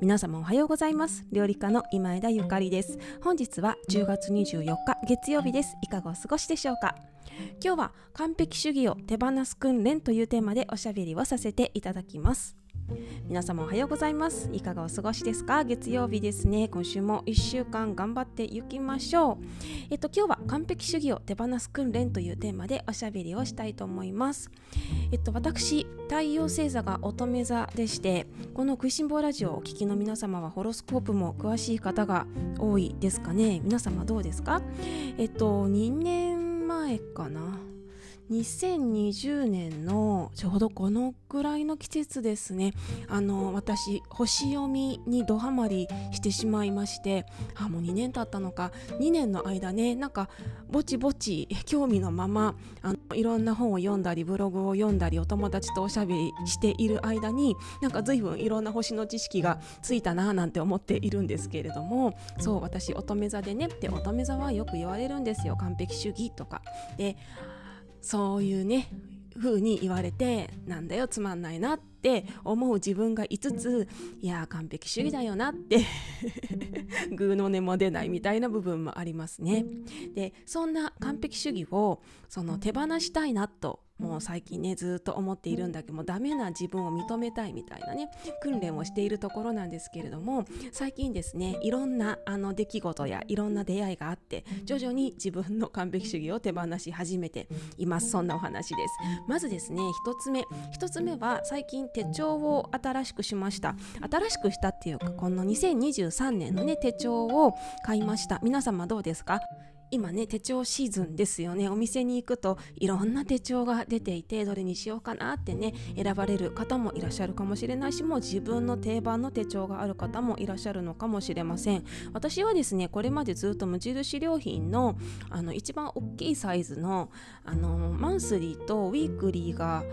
皆様おはようございます。料理家の今枝ゆかりです。本日は10月24日月曜日です。いかがお過ごしでしょうか？今日は完璧主義を手放す訓練というテーマでおしゃべりをさせていただきます。皆様おはようございます。いかがお過ごしですか？月曜日ですね。今週も1週間頑張っていきましょう。えっと今日は完璧主義を手放す訓練というテーマでおしゃべりをしたいと思います。えっと私太陽星座が乙女座でしてこの食いしん坊ラジオをお聞きの皆様はホロスコープも詳しい方が多いですかね。皆様どうですか？えっと2年前かな。2020年のちょうどこのくらいの季節ですね。あの私星読みにドハマりしてしまいましてあもう2年経ったのか。2年の間ねなんかぼちぼち興味のままあのいろんな本を読んだりブログを読んだりお友達とおしゃべりしている間になんか随分いろんな星の知識がついたななんて思っているんですけれどもそう私乙女座でねって乙女座はよく言われるんですよ。完璧主義とか。でそういうね風に言われてなんだよつまんないなって思う自分がいつついや完璧主義だよなって ぐーの音も出ないみたいな部分もありますね。でそんな完璧主義をその手放したいなともう最近ねずっと思っているんだけどもダメな自分を認めたいみたいなね訓練をしているところなんですけれども最近ですねいろんなあの出来事やいろんな出会いがあって徐々に自分の完璧主義を手放し始めています。そんなお話です。まずですね1つ目。1つ目は最近手帳を新しくしました。新しくしたっていうかこの2023年のね手帳を買いました。皆様どうですか？今ね手帳シーズンですよね。お店に行くといろんな手帳が出ていてどれにしようかなってね選ばれる方もいらっしゃるかもしれないしもう自分の定番の手帳がある方もいらっしゃるのかもしれません。私はですねこれまでずっと無印良品のあの一番大きいサイズのあのマンスリーとウィークリーが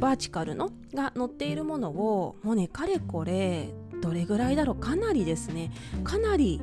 バーチカルのが載っているものをもうねかれこれどれぐらいだろう？かなりですね。かなり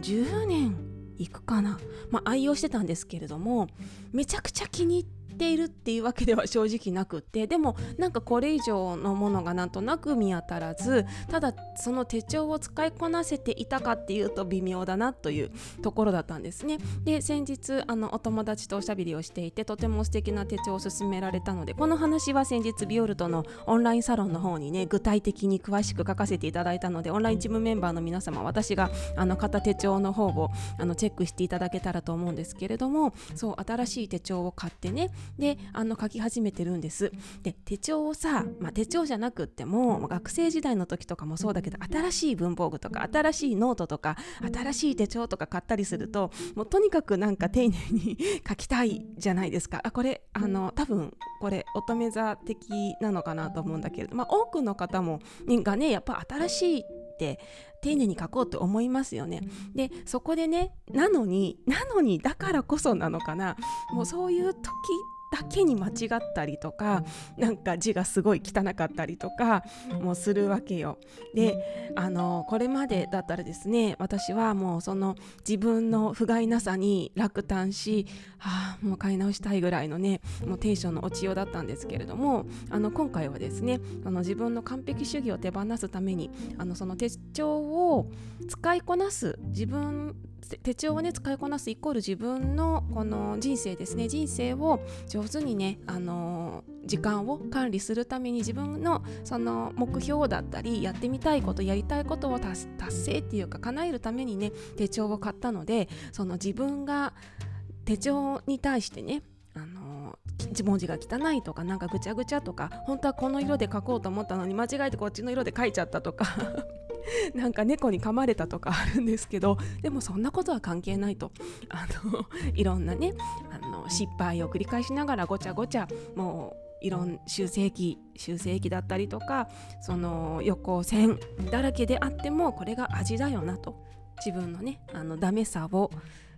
10年行くかな、まあ、愛用してたんですけれどもめちゃくちゃ気に入ってているっていうわけでは正直なくってでもなんかこれ以上のものがなんとなく見当たらずただその手帳を使いこなせていたかっていうと微妙だなというところだったんですね。で先日あのお友達とおしゃべりをしていてとても素敵な手帳を勧められたのでこの話は先日ビオルトのオンラインサロンの方にね具体的に詳しく書かせていただいたのでオンラインチームメンバーの皆様私があの片手帳の方をあのチェックしていただけたらと思うんですけれどもそう新しい手帳を買ってねであの書き始めてるんです。で手帳をさ、まあ、手帳じゃなくっても学生時代の時とかもそうだけど新しい文房具とか新しいノートとか新しい手帳とか買ったりするともうとにかくなんか丁寧に 書きたいじゃないですか。あこれあの多分これ乙女座的なのかなと思うんだけれど、まあ、多くの方もがねやっぱ新しいって丁寧に書こうと思いますよね。でそこでねなのになのにだからこそなのかな。もうそういう時だけに間違ったりとかなんか字がすごい汚かったりとかもするわけよ。であのこれまでだったらですね私はもうその自分の不甲斐なさに落胆し、はあ、もう買い直したいぐらいのねもうテンションの落ちようだったんですけれどもあの今回はですねあの自分の完璧主義を手放すためにあのその手帳を使いこなす自分手帳をね使いこなすイコール自分のこの人生ですね。人生を上手にねあの時間を管理するために自分のその目標だったりやってみたいことやりたいことを達成っていうか叶えるためにね手帳を買ったのでその自分が手帳に対してねあの文字が汚いとかなんかぐちゃぐちゃとか本当はこの色で書こうと思ったのに間違えてこっちの色で書いちゃったとか なんか猫に噛まれたとかあるんですけどでもそんなことは関係ないと。あのいろんなねあの失敗を繰り返しながらごちゃごちゃもういろん修正期修正期だったりとかその横線だらけであってもこれが味だよなと。自分のねあのダメさを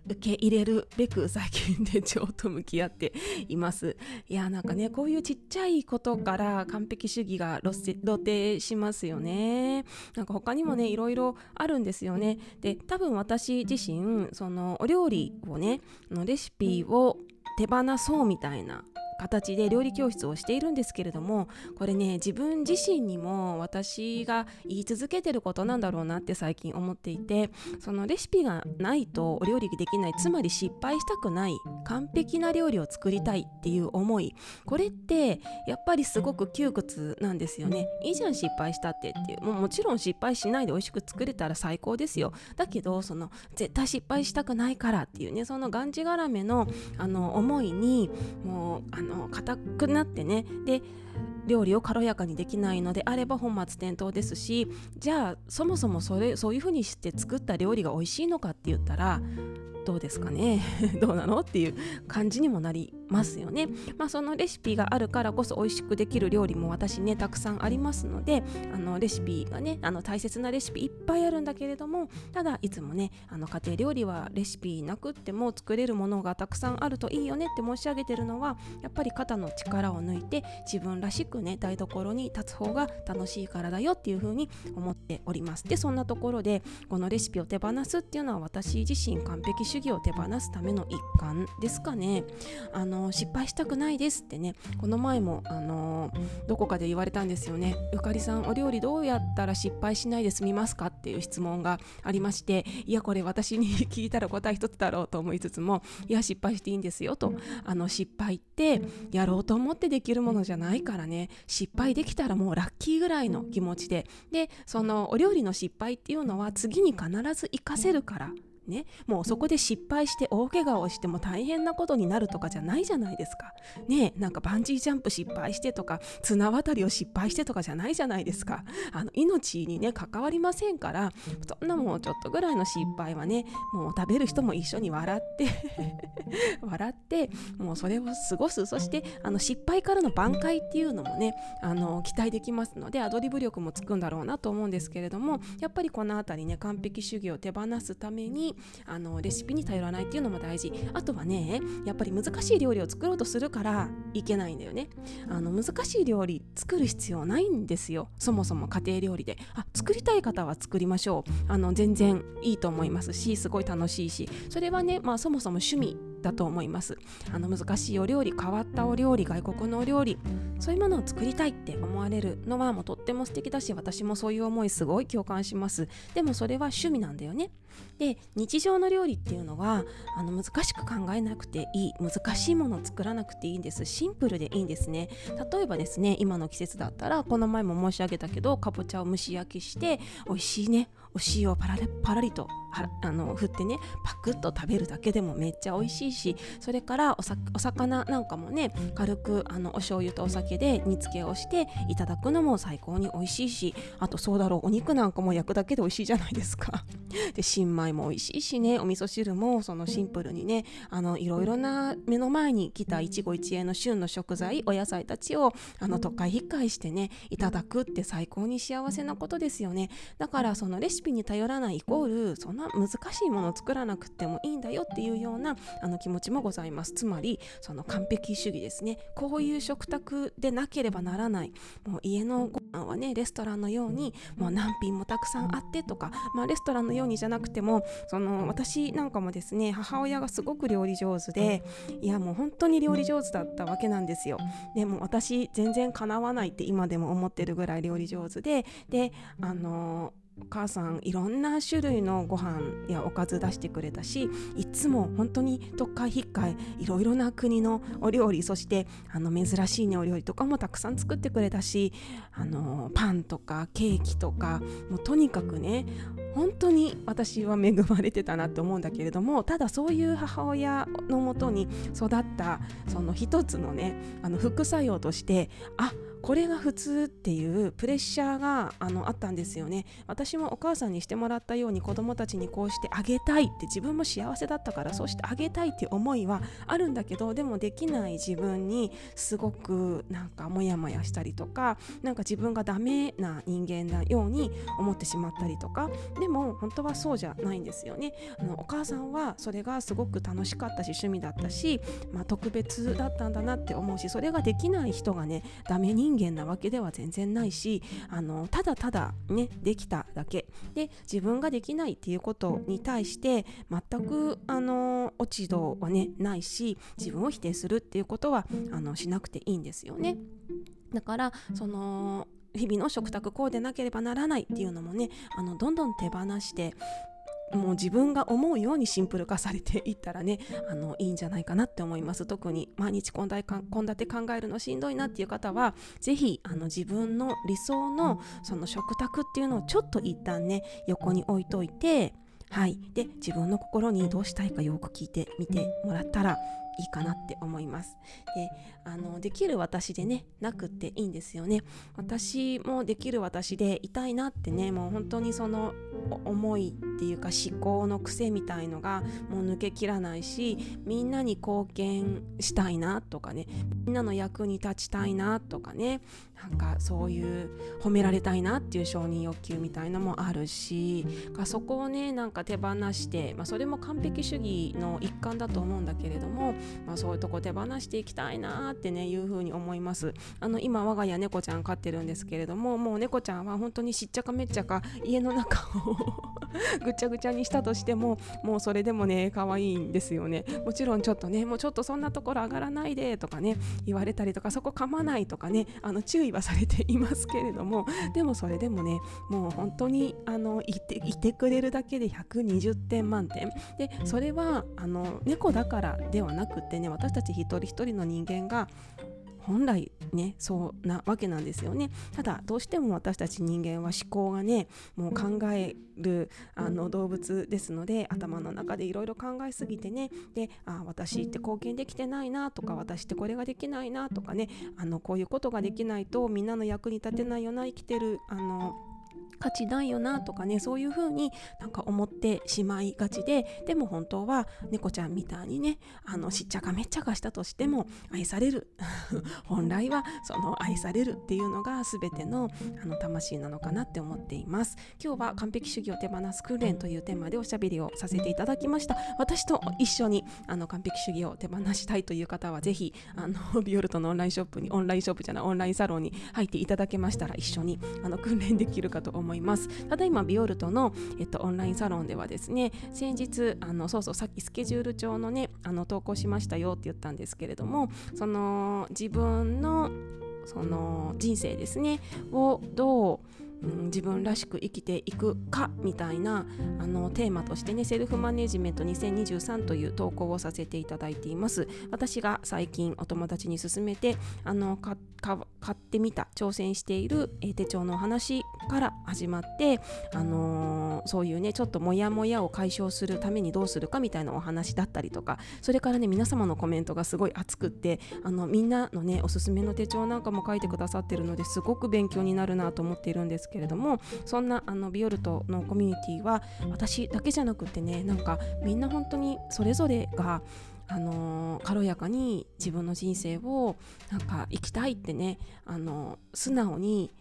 受け入れるべく最近手帳と向き合っています。いやなんかねこういうちっちゃいことから完璧主義が露呈しますよね。なんか他にもねいろいろあるんですよね。で多分私自身そのお料理をねのレシピを手放そうみたいな形で料理教室をしているんですけれどもこれね自分自身にも私が言い続けてることなんだろうなって最近思っていてそのレシピがないとお料理できないつまり失敗したくない完璧な料理を作りたいっていう思いこれってやっぱりすごく窮屈なんですよね。いいじゃん失敗したってっていうもうもちろん失敗しないで美味しく作れたら最高ですよ。だけどその絶対失敗したくないからっていうねそのがんじがらめのあの思いにもうあのの硬くなってね。で料理を軽やかにできないのであれば本末転倒ですしじゃあそもそもそれそういうふうにして作った料理が美味しいのかって言ったらどうですかね。どうなの？っていう感じにもなりますよね。まあ、そのレシピがあるからこそ美味しくできる料理も私ねたくさんありますのであのレシピがねあの大切なレシピいっぱいあるんだけれどもただいつもねあの家庭料理はレシピなくっても作れるものがたくさんあるといいよねって申し上げてるのはやっぱり肩の力を抜いて自分らしくね台所に立つ方が楽しいからだよっていうふうに思っております。でそんなところでこのレシピを手放すっていうのは私自身完璧主義を手放すための一環ですかね。あの失敗したくないですってねこの前もあのどこかで言われたんですよね。ゆかりさんお料理どうやったら失敗しないで済みますかっていう質問がありましていやこれ私に聞いたら答え一つだろうと思いつつもいや失敗していいんですよと。あの失敗ってやろうと思ってできるものじゃないからね。失敗できたらもうラッキーぐらいの気持ちで。でそのお料理の失敗っていうのは次に必ず活かせるから。ね、もうそこで失敗して大怪我をしても大変なことになるとかじゃないじゃないですか。ねなんかバンジージャンプ失敗してとか綱渡りを失敗してとかじゃないじゃないですか。あの命にね関わりませんからそんなもうちょっとぐらいの失敗はねもう食べる人も一緒に笑って 笑ってもうそれを過ごすそしてあの失敗からの挽回っていうのもねあの期待できますのでアドリブ力もつくんだろうなと思うんですけれどもやっぱりこの辺りね完璧主義を手放すためにあのレシピに頼らないっていうのも大事。あとはねやっぱり難しい料理を作ろうとするからいけないんだよね。あの難しい料理作る必要ないんですよ。そもそも家庭料理で。あ作りたい方は作りましょう。あの全然いいと思いますしすごい楽しいし。それはねまあそもそも趣味だと思います。あの難しいお料理変わったお料理外国のお料理そういうものを作りたいって思われるのはもうとっても素敵だし私もそういう思いすごい共感します。でもそれは趣味なんだよね。で日常の料理っていうのはあの難しく考えなくていい難しいものを作らなくていいんです。シンプルでいいんですね。例えばですね今の季節だったらこの前も申し上げたけどかぼちゃを蒸し焼きして美味しいねお塩をパラパラリとあの振ってねパクッと食べるだけでもめっちゃ美味しいしそれからお魚なんかもね軽くあのお醤油とお酒で煮付けをしていただくのも最高に美味しいしあとそうだろうお肉なんかも焼くだけで美味しいじゃないですか。で新米も美味しいしねお味噌汁もそのシンプルにねあのいろいろな目の前に来た一期一会の旬の食材お野菜たちをあの都会引っかえしてねいただくって最高に幸せなことですよね。だからそのレシピに頼らないイコールそんな難しいものを作らなくてもいいんだよっていうようなあの気持ちもございます。つまりその完璧主義ですね。こういう食卓でなければならない。もう家のご飯はねレストランのようにもう何品もたくさんあってとか、まあ、レストランのようにじゃなくてもその私なんかもですね母親がすごく料理上手でい。やもう本当に料理上手だったわけなんですよ。でも私全然かなわないって今でも思ってるぐらい料理上手でであのーお母さんいろんな種類のご飯やおかず出してくれたしいつも本当に特会引っかえいろいろな国のお料理そしてあの珍しいねお料理とかもたくさん作ってくれたしあのパンとかケーキとかもうとにかくね本当に私は恵まれてたなって思うんだけれどもただそういう母親のもとに育ったその一つのねあの副作用としてあこれが普通っていうプレッシャーがあのあったんですよね。私もお母さんにしてもらったように子供たちにこうしてあげたいって自分も幸せだったからそうしてあげたいっていう思いはあるんだけどでもできない自分にすごくなんかモヤモヤしたりとかなんか自分がダメな人間なように思ってしまったりとか。でも本当はそうじゃないんですよね。あのお母さんはそれがすごく楽しかったし趣味だったし、まあ、特別だったんだなって思うしそれができない人がねダメ人間なわけでは全然ないしあのただただねできただけで自分ができないっていうことに対して全くあの落ち度はねないし自分を否定するっていうことはあのしなくていいんですよね。だからその日々の食卓こうでなければならないっていうのもねあのどんどん手放してもう自分が思うようにシンプル化されていったらね あのいいんじゃないかなって思います。特に毎日献立考えるのしんどいなっていう方は是非自分の理想のその食卓っていうのをちょっと一旦ね横に置いといてはい、で自分の心にどうしたいかよく聞いてみてもらったらいいかなって思います。であのできる私でねなくっていいんですよね。私もできる私でいたいなってねもう本当にその思いっていうか思考の癖みたいのがもう抜けきらないしみんなに貢献したいなとかねみんなの役に立ちたいなとかねなんかそういう褒められたいなっていう承認欲求みたいのもあるしそこをねなんか手放して、まあ、それも完璧主義の一環だと思うんだけれども、まあ、そういうとこ手放していきたいなってねいうふうに思います。あの今我が家猫ちゃん飼ってるんですけれどももう猫ちゃんは本当にしっちゃかめっちゃか家の中を ぐちゃぐちゃにしたとしてももうそれでもね可愛いんですよね。もちろんちょっとねもうちょっとそんなところ上がらないでとかね言われたりとかそこ噛まないとかねあの注意はされていますけれどもでもそれでもねもう本当にあのいていてくれるだけで120点満点。でそれはあの猫だからではなくてね私たち一人一人の人間が本来ねそうなわけなんですよね。ただどうしても私たち人間は思考がねもう考えるあの動物ですので頭の中でいろいろ考えすぎてねであ私って貢献できてないなとか私ってこれができないなとかねあのこういうことができないとみんなの役に立てないような生きてるあの価値ないよなとかねそういう風になんか思ってしまいがちででも本当は猫ちゃんみたいにねあのしっちゃかめっちゃかしたとしても愛される。本来はその愛されるっていうのが全てのあの魂なのかなって思っています。今日は完璧主義を手放す訓練というテーマでおしゃべりをさせていただきました。私と一緒にあの完璧主義を手放したいという方はぜひあの ビオルトのオンラインショップにオンラインショップじゃないオンラインサロンに入っていただけましたら一緒にあの訓練できるかと思います。思います。ただいまビオルトの、えっと、オンラインサロンではですね先日あのそうそうさっきスケジュール帳のねあの投稿しましたよって言ったんですけれどもその自分のその人生ですねをどう自分らしく生きていくかみたいなあのテーマとしてねセルフマネジメント2023という投稿をさせていただいています。私が最近お友達に勧めてあの買ってみた挑戦している、手帳のお話から始まって、あのー、そういうねちょっとモヤモヤを解消するためにどうするかみたいなお話だったりとかそれからね皆様のコメントがすごい熱くってあのみんなのねおすすめの手帳なんかも書いてくださってるのですごく勉強になるなと思っているんですけれどもそんなあのビオルトのコミュニティは私だけじゃなくてねなんかみんな本当にそれぞれがあの軽やかに自分の人生をなんか生きたいってねあの素直に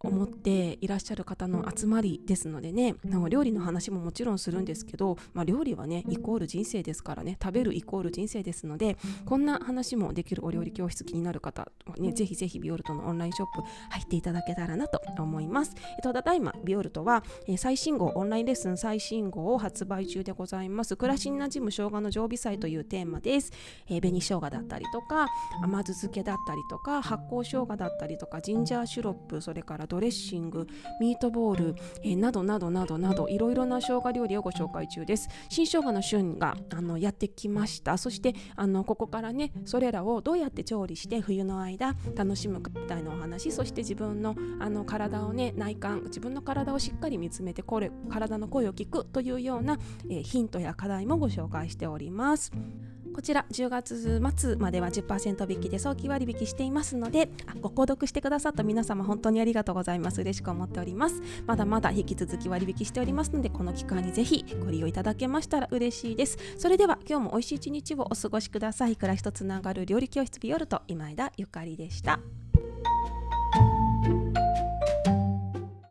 思っていらっしゃる方の集まりですのでね料理の話ももちろんするんですけど、まあ、料理はねイコール人生ですからね食べるイコール人生ですのでこんな話もできるお料理教室気になる方はねぜひぜひビオルトのオンラインショップ入っていただけたらなと思います。えっと、ただいまビオルトは、えー、最新号オンラインレッスン最新号を発売中でございます暮らしに馴染む生姜の常備菜というテーマです、えー、紅生姜だったりとか甘酢漬けだったりとか発酵生姜だったりとかジンジャーシュロップそれからドレッシングミートボール、えー、などなどなどなどいろいろな生姜料理をご紹介中です。新生姜の旬があのやってきました。そしてあのここからねそれらをどうやって調理して冬の間楽しむかみたいなお話。そして自分のあの体をね内観自分の体をしっかり見つめてこれ体の声を聞くというような、えー、ヒントや課題もご紹介しております。こちら10月末までは10%引きで早期割引していますのであご購読してくださった皆様本当にありがとうございます。嬉しく思っております。まだまだ引き続き割引しておりますのでこの期間にぜひご利用いただけましたら嬉しいです。それでは今日も美味しい一日をお過ごしください。暮らしとつながる料理教室ビオルト今枝ゆかりでした。